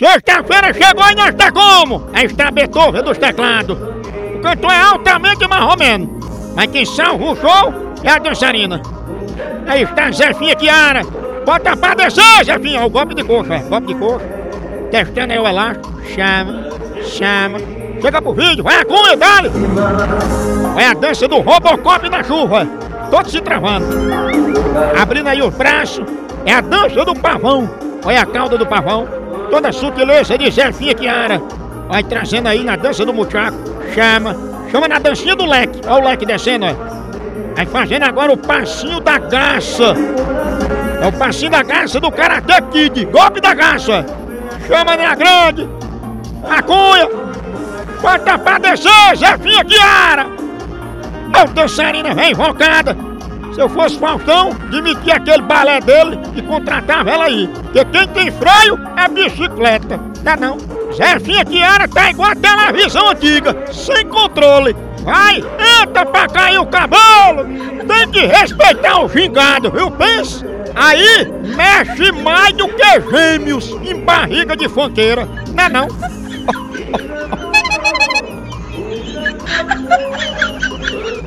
Sexta-feira chegou e nós está como? Aí está Beethoven dos teclados. O cantor é altamente marromeno. Mas quem salva o show é a dançarina. Aí está Zefinha Kiara. Bota pra descer, Zefinha. O golpe de coxa, é. Golpe de coxa. Testando aí o elástico. Chama, chama. Chega pro vídeo, vai a cunha, dale. É a dança do Robocop na chuva. Todo se travando. Abrindo aí os braços. É a dança do pavão. Olha a cauda do pavão. Toda a sutileza de Zefinha Kiara. Vai trazendo aí na dança do muchaco. Chama. Chama na dancinha do leque. Olha o leque descendo, ó. Vai fazendo agora o passinho da garça. É o passinho da garça do Karate Kid. Golpe da garça. Chama na grande. A cunha. Bota pra descer, Zefinha Kiara. A dançarina vem invocada. Se eu fosse Faustão, demitia aquele balé dele e contratava ela aí. Porque quem tem freio é bicicleta. Tá não? Zefinha Kiara tá igual a televisão antiga, sem controle. Vai, entra pra cair o cabelo. Tem que respeitar o gingado, viu? Pensa. Aí mexe mais do que gêmeos em barriga de fonteira. Não é não?